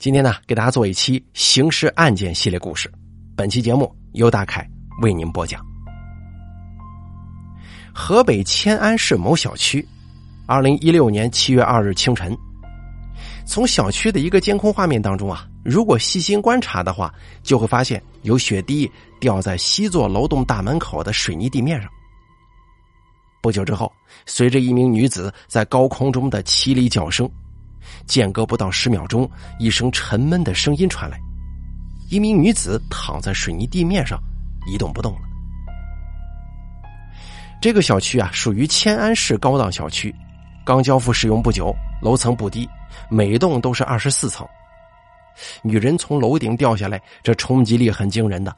今天呢，给大家做一期刑事案件系列故事。本期节目由大凯为您播讲。河北迁安市某小区，二零一六年七月二日清晨，从小区的一个监控画面当中啊，如果细心观察的话，就会发现有血滴掉在西座楼栋大门口的水泥地面上。不久之后，随着一名女子在高空中的凄厉叫声。间隔不到十秒钟，一声沉闷的声音传来，一名女子躺在水泥地面上，一动不动了。这个小区啊，属于迁安市高档小区，刚交付使用不久，楼层不低，每栋都是二十四层。女人从楼顶掉下来，这冲击力很惊人的，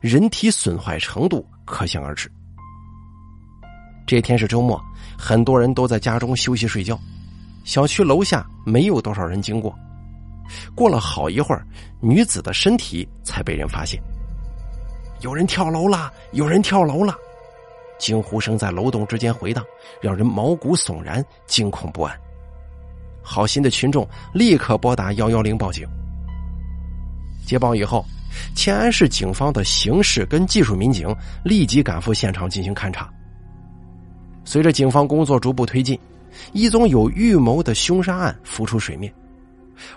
人体损坏程度可想而知。这天是周末，很多人都在家中休息睡觉。小区楼下没有多少人经过，过了好一会儿，女子的身体才被人发现。有人跳楼了！有人跳楼了！惊呼声在楼栋之间回荡，让人毛骨悚然、惊恐不安。好心的群众立刻拨打幺幺零报警。接报以后，迁安市警方的刑事跟技术民警立即赶赴现场进行勘查。随着警方工作逐步推进。一宗有预谋的凶杀案浮出水面，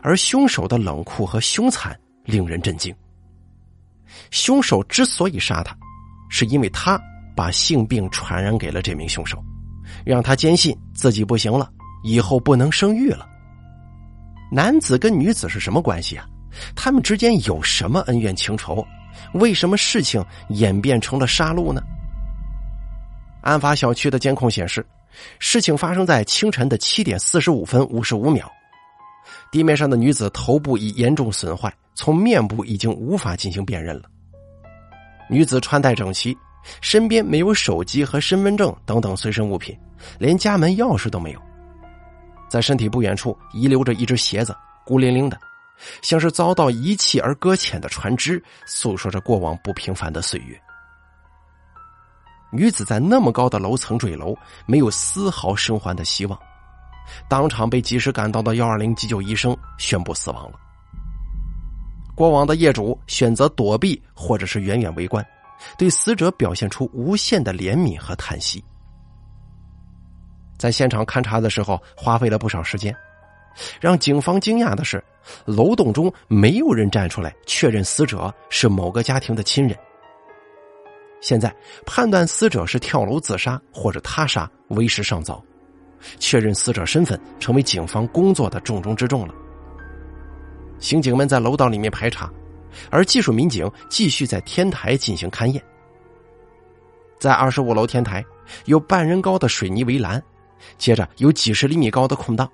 而凶手的冷酷和凶残令人震惊。凶手之所以杀他，是因为他把性病传染给了这名凶手，让他坚信自己不行了，以后不能生育了。男子跟女子是什么关系啊？他们之间有什么恩怨情仇？为什么事情演变成了杀戮呢？案发小区的监控显示。事情发生在清晨的七点四十五分五十五秒，地面上的女子头部已严重损坏，从面部已经无法进行辨认了。女子穿戴整齐，身边没有手机和身份证等等随身物品，连家门钥匙都没有。在身体不远处遗留着一只鞋子，孤零零的，像是遭到遗弃而搁浅的船只，诉说着过往不平凡的岁月。女子在那么高的楼层坠楼，没有丝毫生还的希望，当场被及时赶到的幺二零急救医生宣布死亡了。过往的业主选择躲避或者是远远围观，对死者表现出无限的怜悯和叹息。在现场勘查的时候，花费了不少时间。让警方惊讶的是，楼栋中没有人站出来确认死者是某个家庭的亲人。现在判断死者是跳楼自杀或者他杀为时尚早，确认死者身份成为警方工作的重中之重了。刑警们在楼道里面排查，而技术民警继续在天台进行勘验。在二十五楼天台有半人高的水泥围栏，接着有几十厘米高的空档，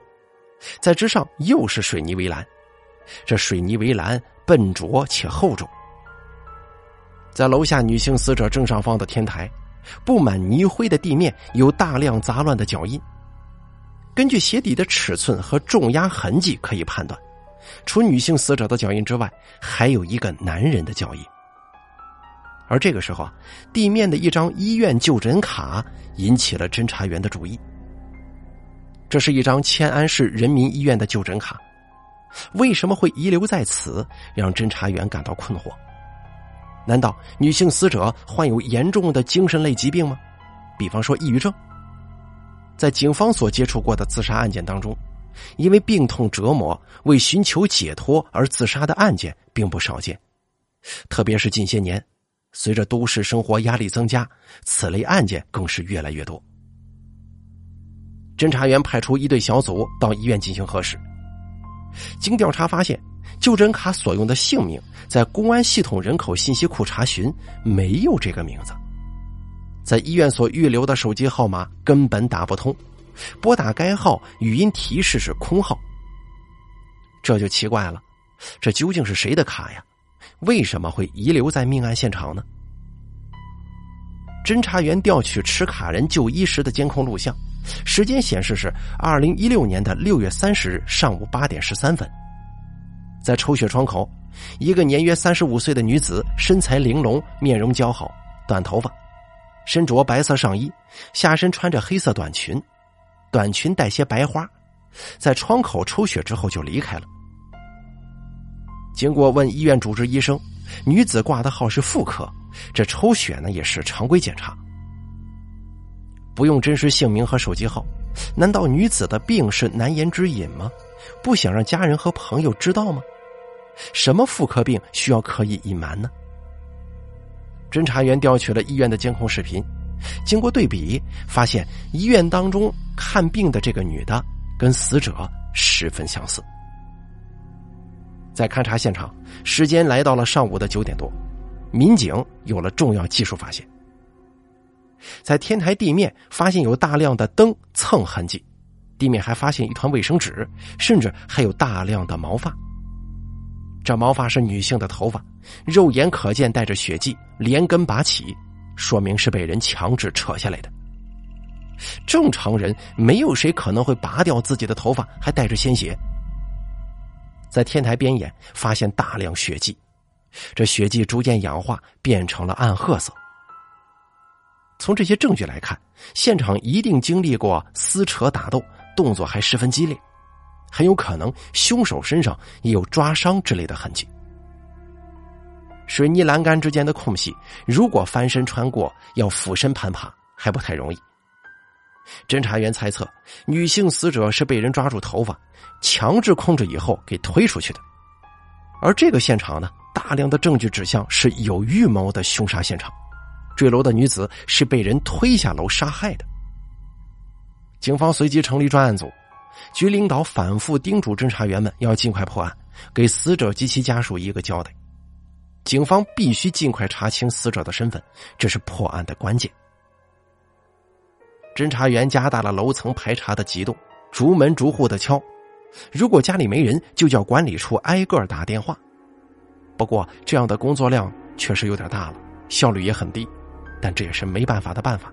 在之上又是水泥围栏，这水泥围栏笨拙且厚重。在楼下女性死者正上方的天台，布满泥灰的地面有大量杂乱的脚印。根据鞋底的尺寸和重压痕迹可以判断，除女性死者的脚印之外，还有一个男人的脚印。而这个时候啊，地面的一张医院就诊卡引起了侦查员的注意。这是一张迁安市人民医院的就诊卡，为什么会遗留在此，让侦查员感到困惑。难道女性死者患有严重的精神类疾病吗？比方说抑郁症。在警方所接触过的自杀案件当中，因为病痛折磨为寻求解脱而自杀的案件并不少见，特别是近些年，随着都市生活压力增加，此类案件更是越来越多。侦查员派出一队小组到医院进行核实，经调查发现。就诊卡所用的姓名，在公安系统人口信息库查询没有这个名字，在医院所预留的手机号码根本打不通，拨打该号语音提示是空号。这就奇怪了，这究竟是谁的卡呀？为什么会遗留在命案现场呢？侦查员调取持卡人就医时的监控录像，时间显示是二零一六年的六月三十日上午八点十三分。在抽血窗口，一个年约三十五岁的女子，身材玲珑，面容姣好，短头发，身着白色上衣，下身穿着黑色短裙，短裙带些白花，在窗口抽血之后就离开了。经过问医院主治医生，女子挂的号是妇科，这抽血呢也是常规检查。不用真实姓名和手机号，难道女子的病是难言之隐吗？不想让家人和朋友知道吗？什么妇科病需要刻意隐瞒呢？侦查员调取了医院的监控视频，经过对比，发现医院当中看病的这个女的跟死者十分相似。在勘察现场，时间来到了上午的九点多，民警有了重要技术发现，在天台地面发现有大量的灯蹭痕迹，地面还发现一团卫生纸，甚至还有大量的毛发。这毛发是女性的头发，肉眼可见带着血迹，连根拔起，说明是被人强制扯下来的。正常人没有谁可能会拔掉自己的头发，还带着鲜血。在天台边沿发现大量血迹，这血迹逐渐氧化，变成了暗褐色。从这些证据来看，现场一定经历过撕扯打斗，动作还十分激烈，很有可能凶手身上也有抓伤之类的痕迹。水泥栏杆之间的空隙，如果翻身穿过，要俯身攀爬还不太容易。侦查员猜测，女性死者是被人抓住头发，强制控制以后给推出去的。而这个现场呢，大量的证据指向是有预谋的凶杀现场。坠楼的女子是被人推下楼杀害的。警方随即成立专案组，局领导反复叮嘱侦查员们要尽快破案，给死者及其家属一个交代。警方必须尽快查清死者的身份，这是破案的关键。侦查员加大了楼层排查的急度，逐门逐户的敲。如果家里没人，就叫管理处挨个打电话。不过这样的工作量确实有点大了，效率也很低，但这也是没办法的办法。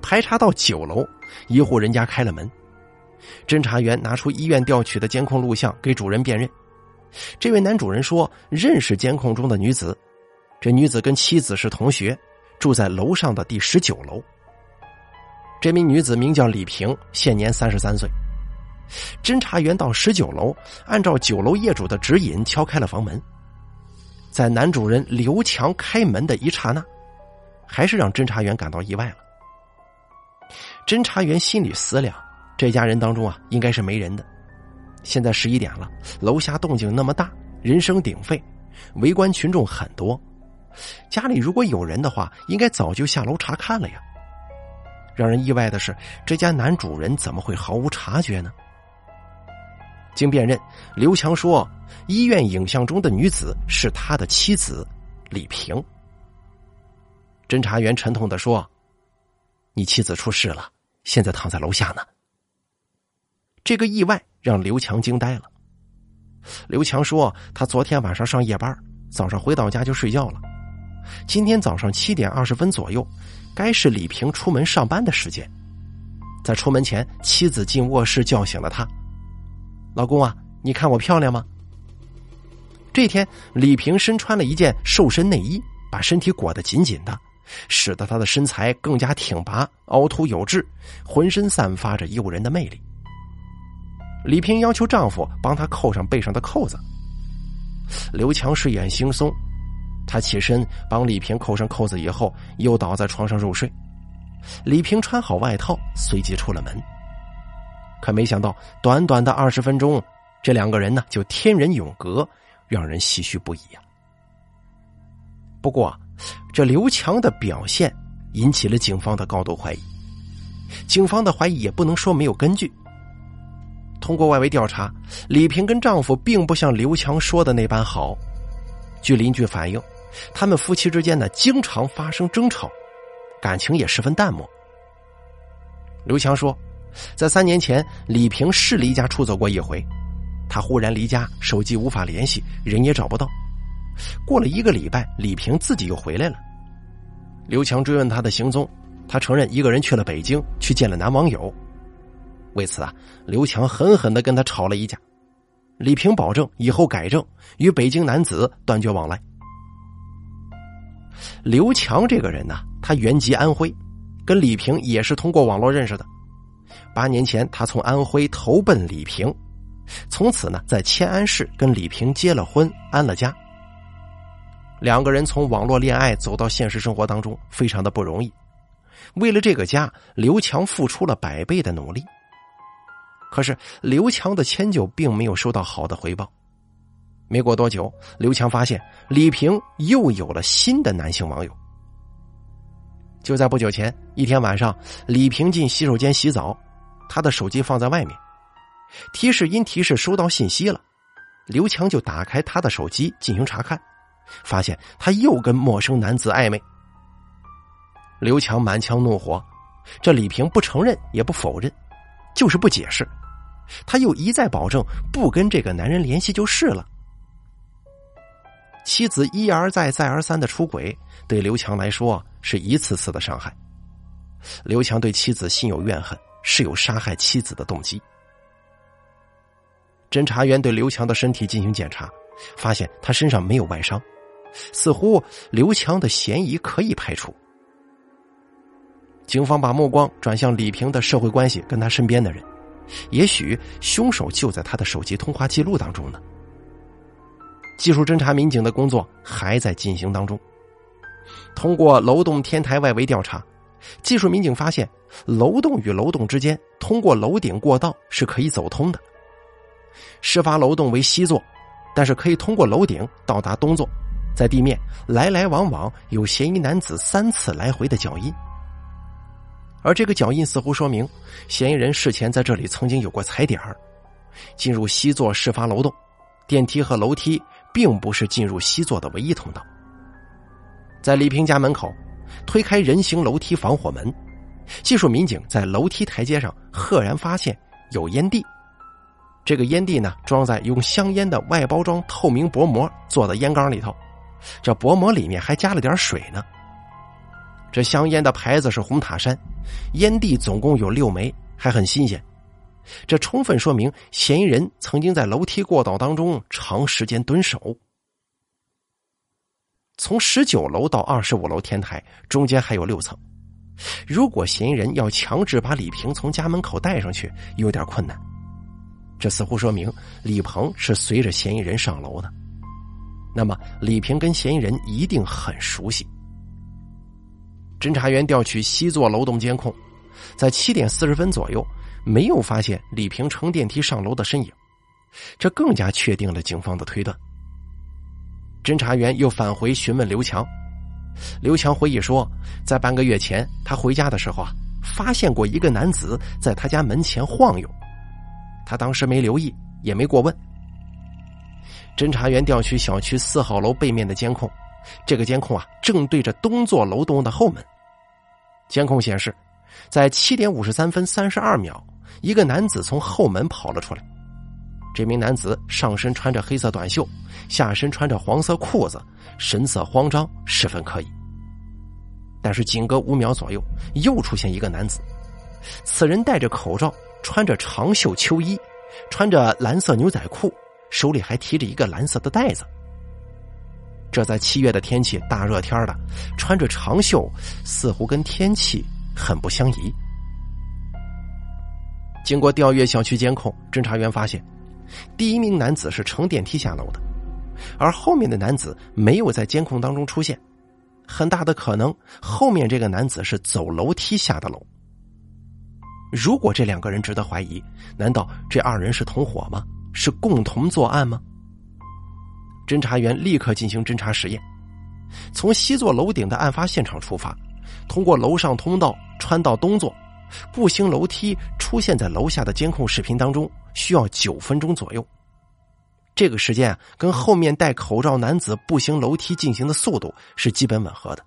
排查到九楼，一户人家开了门，侦查员拿出医院调取的监控录像给主人辨认。这位男主人说认识监控中的女子，这女子跟妻子是同学，住在楼上的第十九楼。这名女子名叫李平，现年三十三岁。侦查员到十九楼，按照九楼业主的指引敲开了房门。在男主人刘强开门的一刹那，还是让侦查员感到意外了。侦查员心里思量：这家人当中啊，应该是没人的。现在十一点了，楼下动静那么大，人声鼎沸，围观群众很多。家里如果有人的话，应该早就下楼查看了呀。让人意外的是，这家男主人怎么会毫无察觉呢？经辨认，刘强说，医院影像中的女子是他的妻子李平。侦查员沉痛的说：“你妻子出事了，现在躺在楼下呢。”这个意外让刘强惊呆了。刘强说：“他昨天晚上上夜班，早上回到家就睡觉了。今天早上七点二十分左右。”该是李平出门上班的时间，在出门前，妻子进卧室叫醒了他：“老公啊，你看我漂亮吗？”这天，李平身穿了一件瘦身内衣，把身体裹得紧紧的，使得他的身材更加挺拔、凹凸有致，浑身散发着诱人的魅力。李平要求丈夫帮她扣上背上的扣子，刘强睡眼惺忪。他起身帮李平扣上扣子以后，又倒在床上入睡。李平穿好外套，随即出了门。可没想到，短短的二十分钟，这两个人呢就天人永隔，让人唏嘘不已呀。不过，这刘强的表现引起了警方的高度怀疑。警方的怀疑也不能说没有根据。通过外围调查，李平跟丈夫并不像刘强说的那般好。据邻居反映。他们夫妻之间呢，经常发生争吵，感情也十分淡漠。刘强说，在三年前，李平是离家出走过一回，他忽然离家，手机无法联系，人也找不到。过了一个礼拜，李平自己又回来了。刘强追问他的行踪，他承认一个人去了北京，去见了男网友。为此啊，刘强狠狠的跟他吵了一架。李平保证以后改正，与北京男子断绝往来。刘强这个人呢，他原籍安徽，跟李平也是通过网络认识的。八年前，他从安徽投奔李平，从此呢，在迁安市跟李平结了婚，安了家。两个人从网络恋爱走到现实生活当中，非常的不容易。为了这个家，刘强付出了百倍的努力。可是刘强的迁就并没有收到好的回报。没过多久，刘强发现李平又有了新的男性网友。就在不久前，一天晚上，李平进洗手间洗澡，他的手机放在外面，提示音提示收到信息了。刘强就打开他的手机进行查看，发现他又跟陌生男子暧昧。刘强满腔怒火，这李平不承认也不否认，就是不解释。他又一再保证不跟这个男人联系就是了。妻子一而再、再而三的出轨，对刘强来说是一次次的伤害。刘强对妻子心有怨恨，是有杀害妻子的动机。侦查员对刘强的身体进行检查，发现他身上没有外伤，似乎刘强的嫌疑可以排除。警方把目光转向李平的社会关系跟他身边的人，也许凶手就在他的手机通话记录当中呢。技术侦查民警的工作还在进行当中。通过楼栋天台外围调查，技术民警发现，楼栋与楼栋之间通过楼顶过道是可以走通的。事发楼栋为西座，但是可以通过楼顶到达东座，在地面来来往往有嫌疑男子三次来回的脚印。而这个脚印似乎说明，嫌疑人事前在这里曾经有过踩点儿。进入西座事发楼栋，电梯和楼梯。并不是进入西座的唯一通道。在李平家门口，推开人行楼梯防火门，技术民警在楼梯台阶上赫然发现有烟蒂。这个烟蒂呢，装在用香烟的外包装透明薄膜做的烟缸里头，这薄膜里面还加了点水呢。这香烟的牌子是红塔山，烟蒂总共有六枚，还很新鲜。这充分说明嫌疑人曾经在楼梯过道当中长时间蹲守。从十九楼到二十五楼天台中间还有六层，如果嫌疑人要强制把李平从家门口带上去，有点困难。这似乎说明李鹏是随着嫌疑人上楼的。那么李平跟嫌疑人一定很熟悉。侦查员调取西座楼栋监控，在七点四十分左右。没有发现李平乘电梯上楼的身影，这更加确定了警方的推断。侦查员又返回询问刘强，刘强回忆说，在半个月前他回家的时候啊，发现过一个男子在他家门前晃悠，他当时没留意，也没过问。侦查员调取小区四号楼背面的监控，这个监控啊正对着东座楼栋的后门，监控显示，在七点五十三分三十二秒。一个男子从后门跑了出来，这名男子上身穿着黑色短袖，下身穿着黄色裤子，神色慌张，十分可疑。但是仅隔五秒左右，又出现一个男子，此人戴着口罩，穿着长袖秋衣，穿着蓝色牛仔裤，手里还提着一个蓝色的袋子。这在七月的天气，大热天的，穿着长袖，似乎跟天气很不相宜。经过调阅小区监控，侦查员发现，第一名男子是乘电梯下楼的，而后面的男子没有在监控当中出现，很大的可能后面这个男子是走楼梯下的楼。如果这两个人值得怀疑，难道这二人是同伙吗？是共同作案吗？侦查员立刻进行侦查实验，从西座楼顶的案发现场出发，通过楼上通道穿到东座。步行楼梯出现在楼下的监控视频当中，需要九分钟左右。这个时间啊，跟后面戴口罩男子步行楼梯进行的速度是基本吻合的。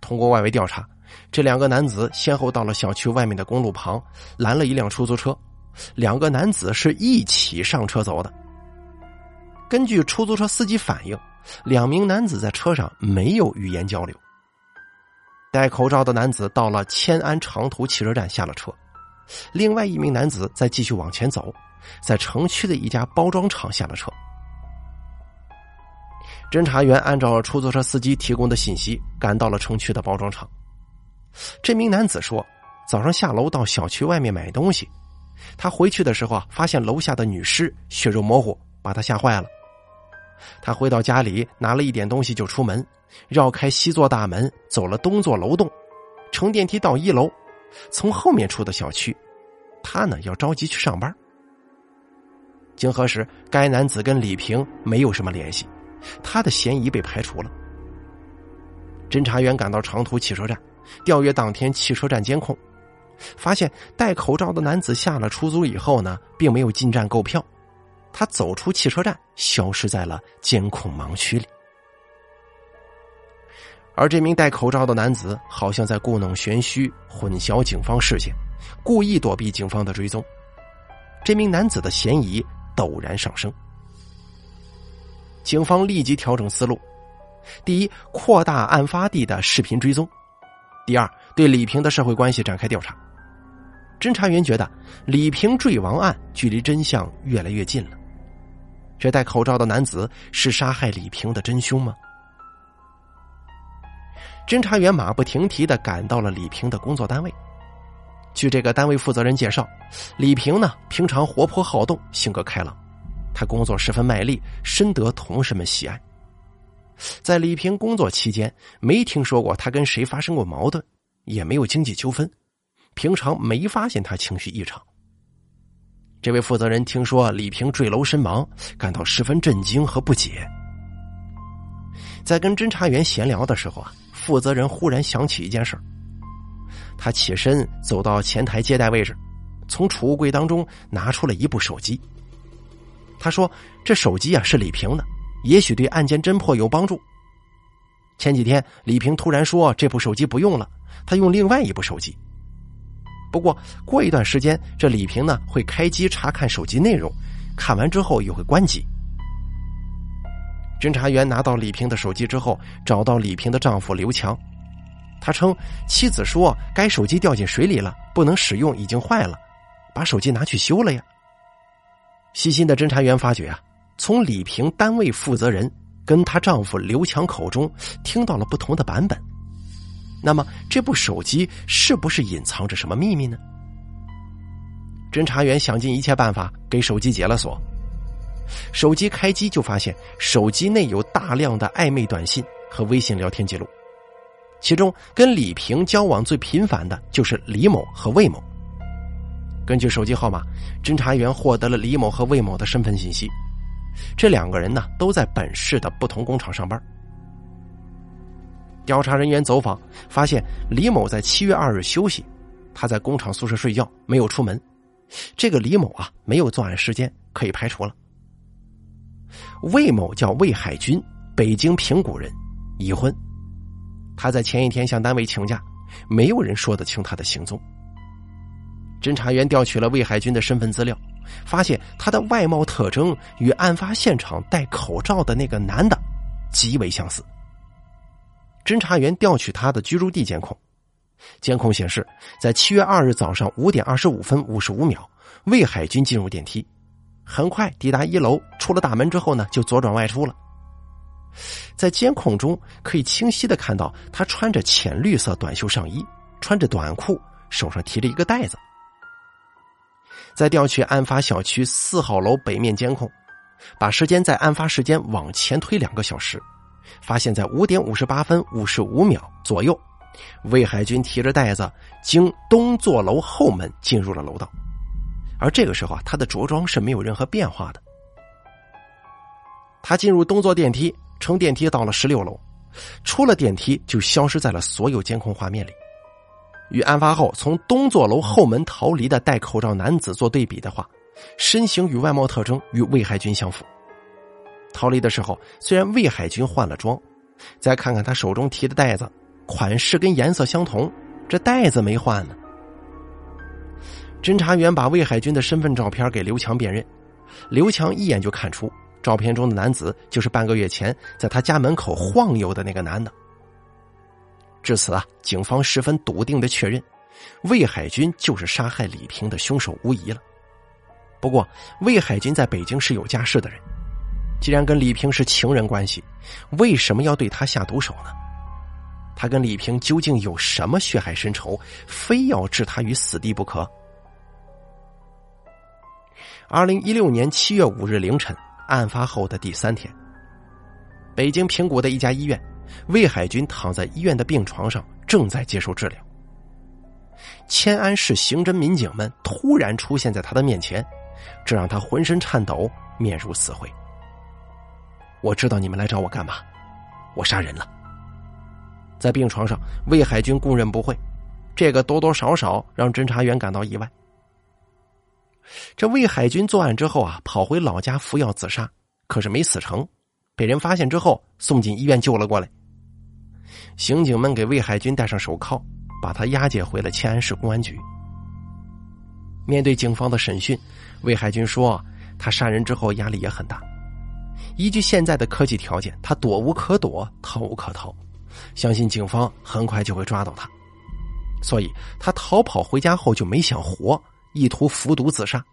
通过外围调查，这两个男子先后到了小区外面的公路旁，拦了一辆出租车，两个男子是一起上车走的。根据出租车司机反映，两名男子在车上没有语言交流。戴口罩的男子到了迁安长途汽车站下了车，另外一名男子在继续往前走，在城区的一家包装厂下了车。侦查员按照出租车司机提供的信息赶到了城区的包装厂。这名男子说，早上下楼到小区外面买东西，他回去的时候啊，发现楼下的女尸血肉模糊，把他吓坏了。他回到家里，拿了一点东西就出门，绕开西座大门，走了东座楼栋，乘电梯到一楼，从后面出的小区。他呢要着急去上班。经核实，该男子跟李平没有什么联系，他的嫌疑被排除了。侦查员赶到长途汽车站，调阅当天汽车站监控。发现戴口罩的男子下了出租以后呢，并没有进站购票，他走出汽车站，消失在了监控盲区里。而这名戴口罩的男子好像在故弄玄虚，混淆警方视线，故意躲避警方的追踪。这名男子的嫌疑陡然上升，警方立即调整思路：第一，扩大案发地的视频追踪；第二，对李平的社会关系展开调查。侦查员觉得李平坠亡案距离真相越来越近了。这戴口罩的男子是杀害李平的真凶吗？侦查员马不停蹄的赶到了李平的工作单位。据这个单位负责人介绍，李平呢平常活泼好动，性格开朗，他工作十分卖力，深得同事们喜爱。在李平工作期间，没听说过他跟谁发生过矛盾，也没有经济纠纷。平常没发现他情绪异常。这位负责人听说李平坠楼身亡，感到十分震惊和不解。在跟侦查员闲聊的时候啊，负责人忽然想起一件事他起身走到前台接待位置，从储物柜当中拿出了一部手机。他说：“这手机啊是李平的，也许对案件侦破有帮助。”前几天李平突然说这部手机不用了，他用另外一部手机。不过过一段时间，这李平呢会开机查看手机内容，看完之后又会关机。侦查员拿到李平的手机之后，找到李平的丈夫刘强，他称妻子说该手机掉进水里了，不能使用，已经坏了，把手机拿去修了呀。细心的侦查员发觉啊，从李平单位负责人跟她丈夫刘强口中听到了不同的版本。那么这部手机是不是隐藏着什么秘密呢？侦查员想尽一切办法给手机解了锁。手机开机就发现手机内有大量的暧昧短信和微信聊天记录，其中跟李平交往最频繁的就是李某和魏某。根据手机号码，侦查员获得了李某和魏某的身份信息。这两个人呢都在本市的不同工厂上班。调查人员走访发现，李某在七月二日休息，他在工厂宿舍睡觉，没有出门。这个李某啊，没有作案时间，可以排除了。魏某叫魏海军，北京平谷人，已婚。他在前一天向单位请假，没有人说得清他的行踪。侦查员调取了魏海军的身份资料，发现他的外貌特征与案发现场戴口罩的那个男的极为相似。侦查员调取他的居住地监控，监控显示，在七月二日早上五点二十五分五十五秒，魏海军进入电梯，很快抵达一楼，出了大门之后呢，就左转外出了。在监控中可以清晰的看到，他穿着浅绿色短袖上衣，穿着短裤，手上提着一个袋子。在调取案发小区四号楼北面监控，把时间在案发时间往前推两个小时。发现，在五点五十八分五十五秒左右，魏海军提着袋子经东座楼后门进入了楼道，而这个时候啊，他的着装是没有任何变化的。他进入东座电梯，乘电梯到了十六楼，出了电梯就消失在了所有监控画面里。与案发后从东座楼后门逃离的戴口罩男子做对比的话，身形与外貌特征与魏海军相符。逃离的时候，虽然魏海军换了装，再看看他手中提的袋子，款式跟颜色相同，这袋子没换呢。侦查员把魏海军的身份照片给刘强辨认，刘强一眼就看出照片中的男子就是半个月前在他家门口晃悠的那个男的。至此啊，警方十分笃定的确认，魏海军就是杀害李平的凶手无疑了。不过，魏海军在北京是有家室的人。既然跟李平是情人关系，为什么要对他下毒手呢？他跟李平究竟有什么血海深仇，非要置他于死地不可？二零一六年七月五日凌晨，案发后的第三天，北京平谷的一家医院，魏海军躺在医院的病床上，正在接受治疗。迁安市刑侦民警们突然出现在他的面前，这让他浑身颤抖，面如死灰。我知道你们来找我干嘛，我杀人了。在病床上，魏海军供认不讳，这个多多少少让侦查员感到意外。这魏海军作案之后啊，跑回老家服药自杀，可是没死成，被人发现之后送进医院救了过来。刑警们给魏海军戴上手铐，把他押解回了迁安市公安局。面对警方的审讯，魏海军说：“他杀人之后压力也很大，依据现在的科技条件，他躲无可躲，逃无可逃，相信警方很快就会抓到他，所以他逃跑回家后就没想活。”意图服毒自杀。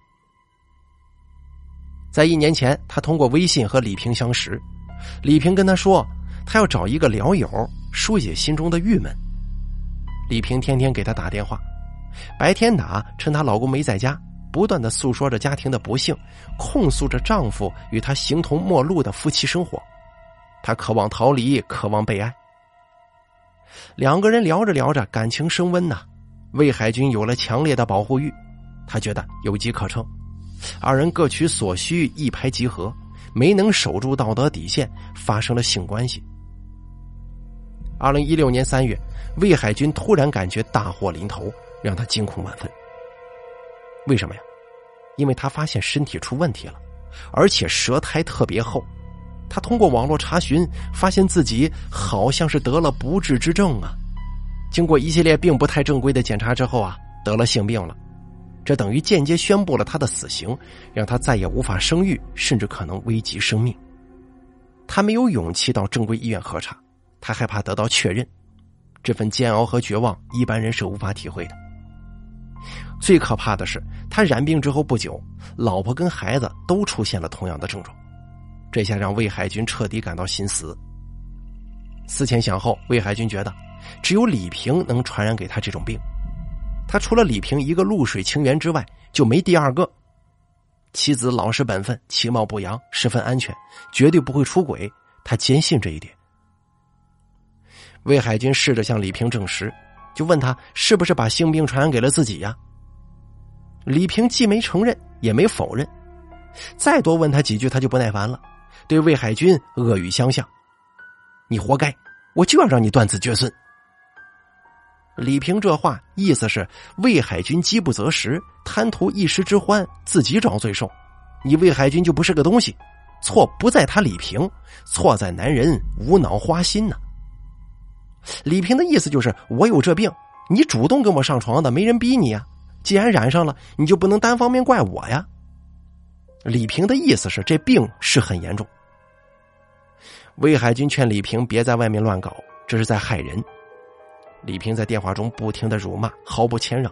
在一年前，他通过微信和李平相识，李平跟他说，他要找一个聊友疏解心中的郁闷。李平天天给他打电话，白天打，趁她老公没在家，不断的诉说着家庭的不幸，控诉着丈夫与她形同陌路的夫妻生活。她渴望逃离，渴望被爱。两个人聊着聊着，感情升温呐。魏海军有了强烈的保护欲。他觉得有机可乘，二人各取所需，一拍即合，没能守住道德底线，发生了性关系。二零一六年三月，魏海军突然感觉大祸临头，让他惊恐万分。为什么呀？因为他发现身体出问题了，而且舌苔特别厚。他通过网络查询，发现自己好像是得了不治之症啊！经过一系列并不太正规的检查之后啊，得了性病了。这等于间接宣布了他的死刑，让他再也无法生育，甚至可能危及生命。他没有勇气到正规医院核查，他害怕得到确认。这份煎熬和绝望，一般人是无法体会的。最可怕的是，他染病之后不久，老婆跟孩子都出现了同样的症状，这下让魏海军彻底感到心死。思前想后，魏海军觉得，只有李平能传染给他这种病。他除了李平一个露水情缘之外，就没第二个。妻子老实本分，其貌不扬，十分安全，绝对不会出轨。他坚信这一点。魏海军试着向李平证实，就问他是不是把性病传染给了自己呀？李平既没承认，也没否认。再多问他几句，他就不耐烦了，对魏海军恶语相向：“你活该，我就要让你断子绝孙。”李平这话意思是魏海军饥不择食，贪图一时之欢，自己找罪受。你魏海军就不是个东西，错不在他李平，错在男人无脑花心呢。李平的意思就是我有这病，你主动跟我上床的，没人逼你呀。既然染上了，你就不能单方面怪我呀。李平的意思是这病是很严重。魏海军劝李平别在外面乱搞，这是在害人。李平在电话中不停的辱骂，毫不谦让。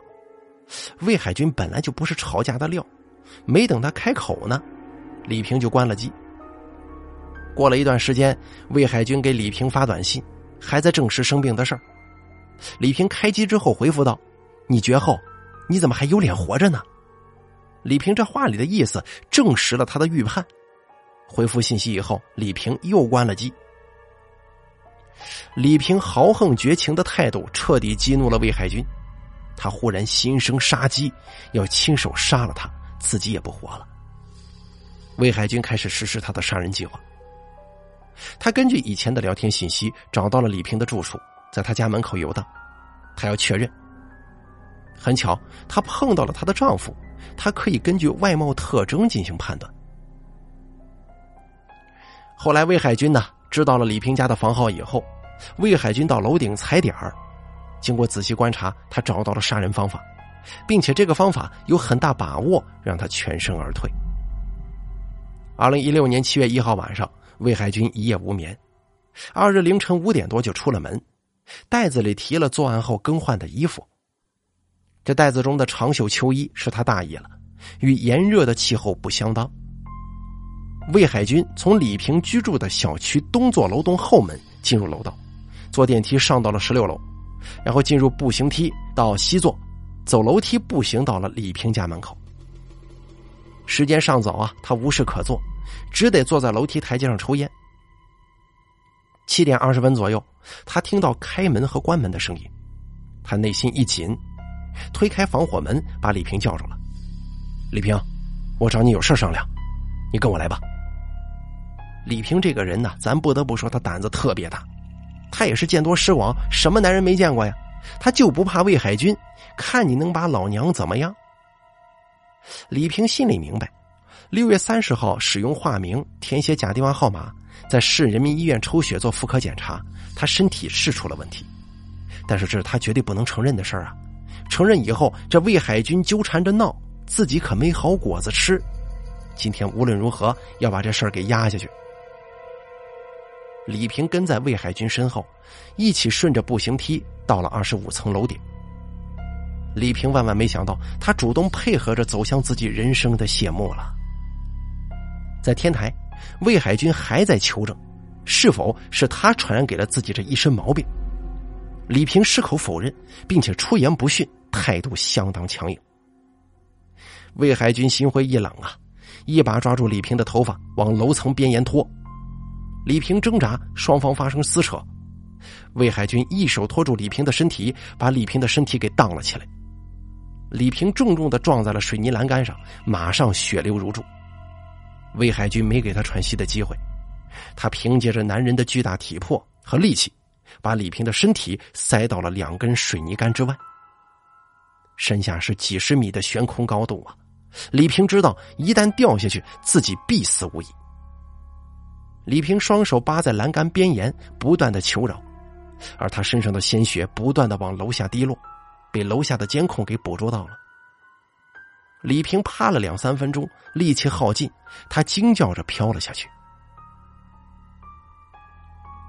魏海军本来就不是吵架的料，没等他开口呢，李平就关了机。过了一段时间，魏海军给李平发短信，还在证实生病的事儿。李平开机之后回复道：“你绝后，你怎么还有脸活着呢？”李平这话里的意思证实了他的预判。回复信息以后，李平又关了机。李平豪横绝情的态度彻底激怒了魏海军，他忽然心生杀机，要亲手杀了他，自己也不活了。魏海军开始实施他的杀人计划。他根据以前的聊天信息找到了李平的住处，在他家门口游荡，他要确认。很巧，他碰到了她的丈夫，他可以根据外貌特征进行判断。后来，魏海军呢？知道了李平家的房号以后，魏海军到楼顶踩点儿。经过仔细观察，他找到了杀人方法，并且这个方法有很大把握让他全身而退。二零一六年七月一号晚上，魏海军一夜无眠，二日凌晨五点多就出了门，袋子里提了作案后更换的衣服。这袋子中的长袖秋衣是他大意了，与炎热的气候不相当。魏海军从李平居住的小区东座楼栋后门进入楼道，坐电梯上到了十六楼，然后进入步行梯到西座，走楼梯步行到了李平家门口。时间尚早啊，他无事可做，只得坐在楼梯台阶上抽烟。七点二十分左右，他听到开门和关门的声音，他内心一紧，推开防火门，把李平叫住了。李平，我找你有事商量，你跟我来吧。李平这个人呢，咱不得不说他胆子特别大，他也是见多识广，什么男人没见过呀？他就不怕魏海军，看你能把老娘怎么样？李平心里明白，六月三十号使用化名填写假电话号码，在市人民医院抽血做妇科检查，他身体是出了问题，但是这是他绝对不能承认的事儿啊！承认以后，这魏海军纠缠着闹，自己可没好果子吃。今天无论如何要把这事儿给压下去。李平跟在魏海军身后，一起顺着步行梯到了二十五层楼顶。李平万万没想到，他主动配合着走向自己人生的谢幕了。在天台，魏海军还在求证，是否是他传染给了自己这一身毛病。李平矢口否认，并且出言不逊，态度相当强硬。魏海军心灰意冷啊，一把抓住李平的头发，往楼层边沿拖。李平挣扎，双方发生撕扯。魏海军一手托住李平的身体，把李平的身体给荡了起来。李平重重的撞在了水泥栏杆上，马上血流如注。魏海军没给他喘息的机会，他凭借着男人的巨大体魄和力气，把李平的身体塞到了两根水泥杆之外。身下是几十米的悬空高度啊！李平知道，一旦掉下去，自己必死无疑。李平双手扒在栏杆边沿，不断的求饶，而他身上的鲜血不断的往楼下滴落。被楼下的监控给捕捉到了。李平趴了两三分钟，力气耗尽，他惊叫着飘了下去。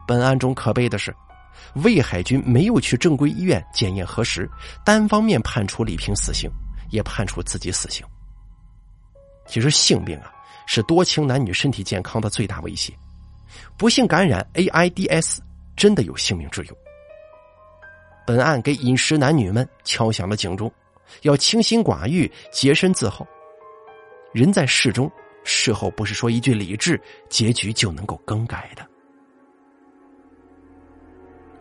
本案中可悲的是，魏海军没有去正规医院检验核实，单方面判处李平死刑，也判处自己死刑。其实性病啊，是多情男女身体健康的最大威胁，不幸感染 AIDS 真的有性命之忧。本案给饮食男女们敲响了警钟，要清心寡欲、洁身自好。人在事中，事后不是说一句理智，结局就能够更改的。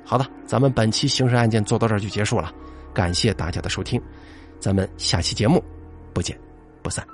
好的，咱们本期刑事案件做到这儿就结束了，感谢大家的收听，咱们下期节目不见不散。